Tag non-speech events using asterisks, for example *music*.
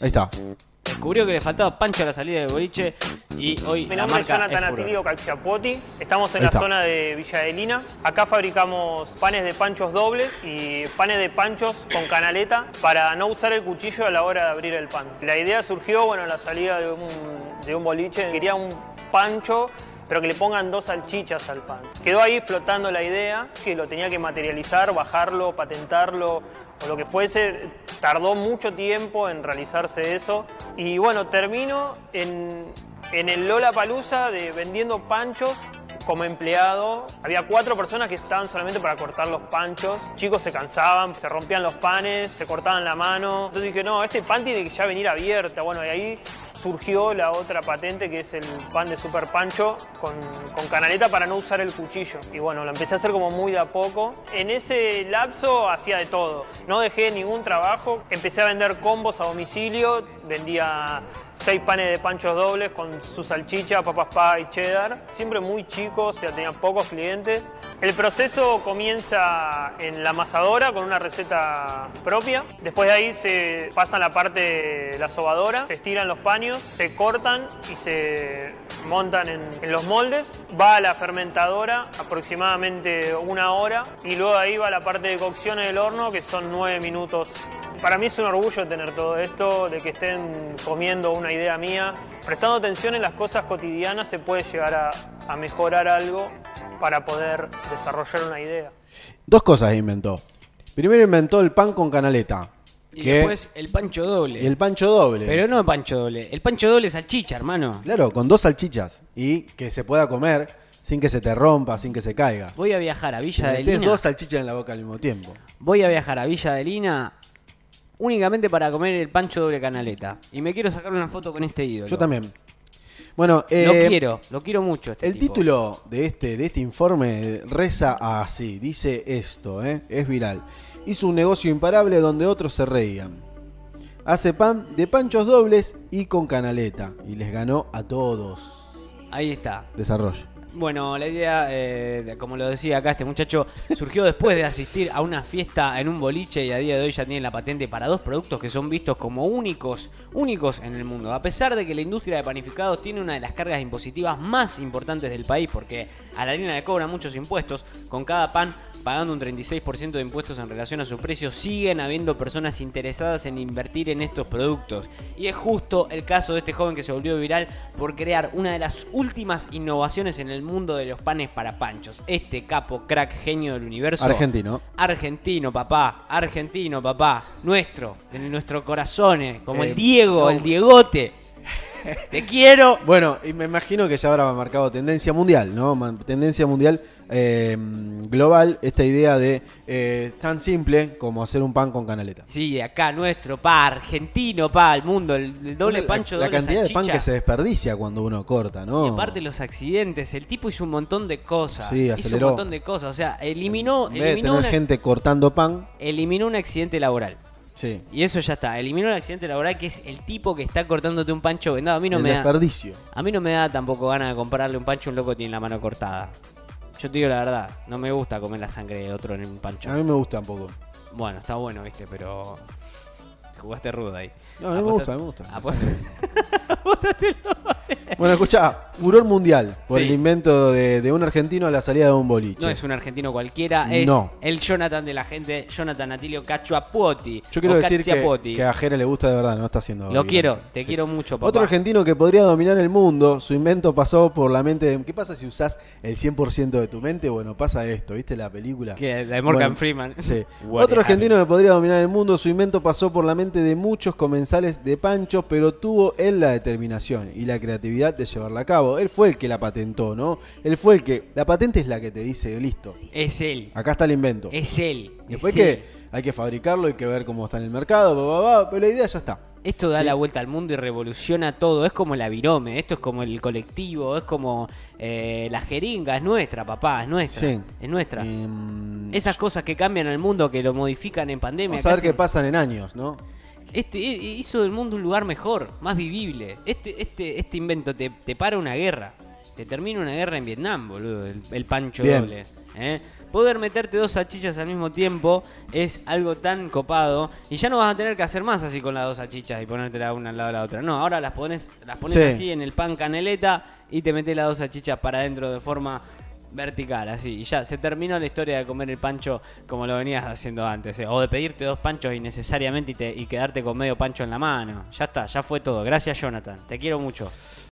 Ahí está. Descubrió que le faltaba pancho a la salida del boliche y hoy Mi la nombre marca es Jonathan. Atilio Calciapuoti. Estamos en Ahí la está. zona de Villa Adelina. Acá fabricamos panes de panchos dobles y panes de panchos con canaleta para no usar el cuchillo a la hora de abrir el pan. La idea surgió, bueno, a la salida de un, de un boliche. Quería un pancho pero que le pongan dos salchichas al pan. Quedó ahí flotando la idea, que lo tenía que materializar, bajarlo, patentarlo o lo que fuese. Tardó mucho tiempo en realizarse eso. Y bueno, termino en, en el Lola Palusa de vendiendo panchos como empleado. Había cuatro personas que estaban solamente para cortar los panchos. Chicos se cansaban, se rompían los panes, se cortaban la mano. Entonces dije, no, este pan tiene que ya venir abierta. Bueno, y ahí surgió la otra patente que es el pan de super pancho con, con canaleta para no usar el cuchillo. Y bueno, lo empecé a hacer como muy de a poco. En ese lapso hacía de todo. No dejé ningún trabajo. Empecé a vender combos a domicilio. Vendía seis panes de panchos dobles con su salchicha, papas pa y cheddar. Siempre muy chico, o sea, tenía pocos clientes. El proceso comienza en la amasadora con una receta propia. Después de ahí se pasa a la parte de la sobadora, se estiran los paños, se cortan y se montan en, en los moldes. Va a la fermentadora aproximadamente una hora y luego ahí va la parte de cocción en el horno que son nueve minutos. Para mí es un orgullo tener todo esto, de que estén comiendo una idea mía. Prestando atención en las cosas cotidianas se puede llegar a, a mejorar algo para poder desarrollar una idea. Dos cosas inventó. Primero inventó el pan con canaleta. Y que- después el pancho doble. y el pancho doble. Pero no el pancho doble. El pancho doble es salchicha, hermano. Claro, con dos salchichas. Y que se pueda comer sin que se te rompa, sin que se caiga. Voy a viajar a Villa de Lina. dos salchichas en la boca al mismo tiempo. Voy a viajar a Villa de Lina únicamente para comer el pancho doble canaleta. Y me quiero sacar una foto con este ídolo. Yo también. Bueno, Lo eh, quiero, lo quiero mucho. Este El tipo. título de este, de este informe reza así, dice esto, ¿eh? es viral. Hizo un negocio imparable donde otros se reían. Hace pan de panchos dobles y con canaleta. Y les ganó a todos. Ahí está. Desarrollo. Bueno, la idea, eh, como lo decía acá este muchacho, surgió después de asistir a una fiesta en un boliche y a día de hoy ya tiene la patente para dos productos que son vistos como únicos, únicos en el mundo. A pesar de que la industria de panificados tiene una de las cargas impositivas más importantes del país, porque a la harina le cobran muchos impuestos, con cada pan pagando un 36% de impuestos en relación a su precio, siguen habiendo personas interesadas en invertir en estos productos. Y es justo el caso de este joven que se volvió viral por crear una de las últimas innovaciones en el mundo de los panes para panchos. Este capo, crack, genio del universo. Argentino. Argentino, papá. Argentino, papá. Nuestro. De nuestro corazón. Como Eh, el Diego, no. el Diegote. *laughs* Te quiero. Bueno, y me imagino que ya habrá marcado tendencia mundial, ¿no? Tendencia mundial eh, global, esta idea de eh, tan simple como hacer un pan con canaleta. Sí, acá nuestro, pa, argentino, pa, el mundo, el, el doble La- pancho, la, doble cantidad de pan que se desperdicia cuando uno corta, ¿no? Y aparte los accidentes, el tipo hizo un montón de cosas. Sí, hizo aceleró. un montón de cosas. O sea, eliminó, en vez de eliminó, tener una- gente cortando pan, eliminó un accidente laboral. sí, Y eso ya está. Eliminó un accidente laboral que es el tipo que está cortándote un pancho vendado. A mí no el me da. desperdicio. A mí no me da tampoco ganas de comprarle un pancho a un loco que tiene la mano cortada. Yo te digo la verdad, no me gusta comer la sangre de otro en un pancho. A mí me gusta un poco. Bueno, está bueno, viste, pero. Jugaste rudo ahí. No, a mí me gusta, me gusta. Aposta- *laughs* Bueno, escucha, furor mundial por Sí. el invento de, de un argentino a la salida de un boliche. No es un argentino cualquiera, es No. el Jonathan de la gente, Jonathan Atilio Cachuapuoti. Yo quiero decir que, que a Jere le gusta de verdad, no está haciendo. Lo quiero, te Sí. quiero mucho, papá. Otro argentino que podría dominar el mundo, su invento pasó por la mente de... ¿Qué pasa si usás el 100% de tu mente? Bueno, pasa esto, ¿viste la película? Que la de Morgan Bueno, Freeman. Sí. *laughs* Otro argentino que podría dominar el mundo, su invento pasó por la mente de muchos comensales de panchos, pero tuvo él la determinación y la creatividad de llevarla a cabo. Él fue el que la patentó, ¿no? Él fue el que... La patente es la que te dice, listo, Es él. acá está el invento. Es él. Después es que él. hay que fabricarlo, hay que ver cómo está en el mercado, pero la idea ya está. Esto da Sí. la vuelta al mundo y revoluciona todo. Es como la virome, esto es como el colectivo, es como eh, la jeringa, es nuestra, papá, es nuestra. Sí. Es nuestra. Em, Esas cosas que cambian al mundo, que lo modifican en pandemia. Vamos a ver que qué pasan en años, ¿no? Este hi- hizo del mundo un lugar mejor, más vivible. Este, este, este invento te, te para una guerra. Te termina una guerra en Vietnam, boludo. El, el pancho Bien. doble. ¿eh? poder meterte dos salchichas al mismo tiempo es algo tan copado y ya no vas a tener que hacer más así con las dos salchichas y ponértela una al lado de la otra. No, ahora las pones, las pones Sí. así en el pan caneleta y te metes las dos salchichas para adentro de forma vertical, así. Y ya se terminó la historia de comer el pancho como lo venías haciendo antes. eh. O de pedirte dos panchos innecesariamente y, te- y quedarte con medio pancho en la mano. Ya está, ya fue todo. Gracias, Jonathan. Te quiero mucho.